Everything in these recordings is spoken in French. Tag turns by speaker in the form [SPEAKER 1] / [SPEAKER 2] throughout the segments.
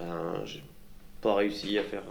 [SPEAKER 1] ben, j'ai pas réussi à faire.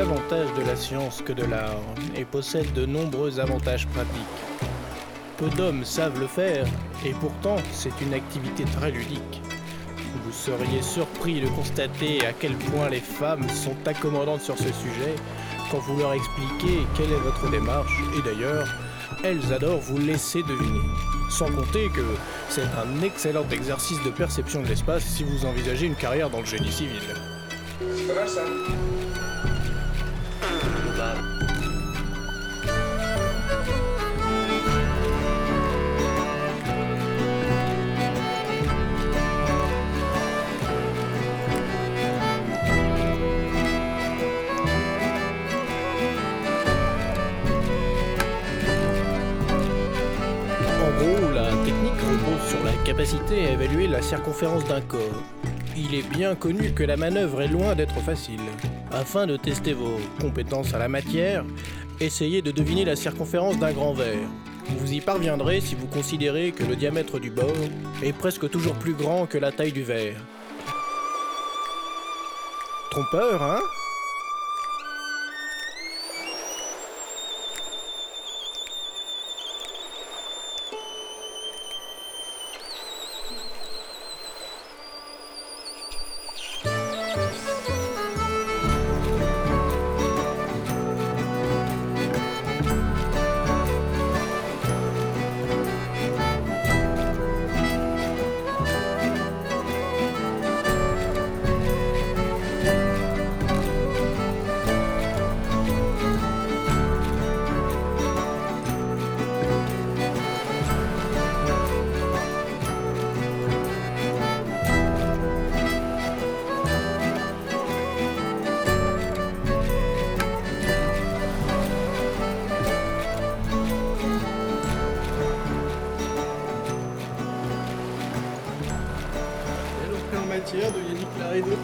[SPEAKER 2] Davantage de la science que de l'art et possède de nombreux avantages pratiques. Peu d'hommes savent le faire et pourtant c'est une activité très ludique. Vous seriez surpris de constater à quel point les femmes sont accommodantes sur ce sujet quand vous leur expliquez quelle est votre démarche et d'ailleurs, elles adorent vous laisser deviner. Sans compter que c'est un excellent exercice de perception de l'espace si vous envisagez une carrière dans le génie civil. la capacité à évaluer la circonférence d'un corps. Il est bien connu que la manœuvre est loin d'être facile. Afin de tester vos compétences à la matière, essayez de deviner la circonférence d'un grand verre. Vous y parviendrez si vous considérez que le diamètre du bord est presque toujours plus grand que la taille du verre. Trompeur, hein?
[SPEAKER 3] Matière de Yannick Laredo.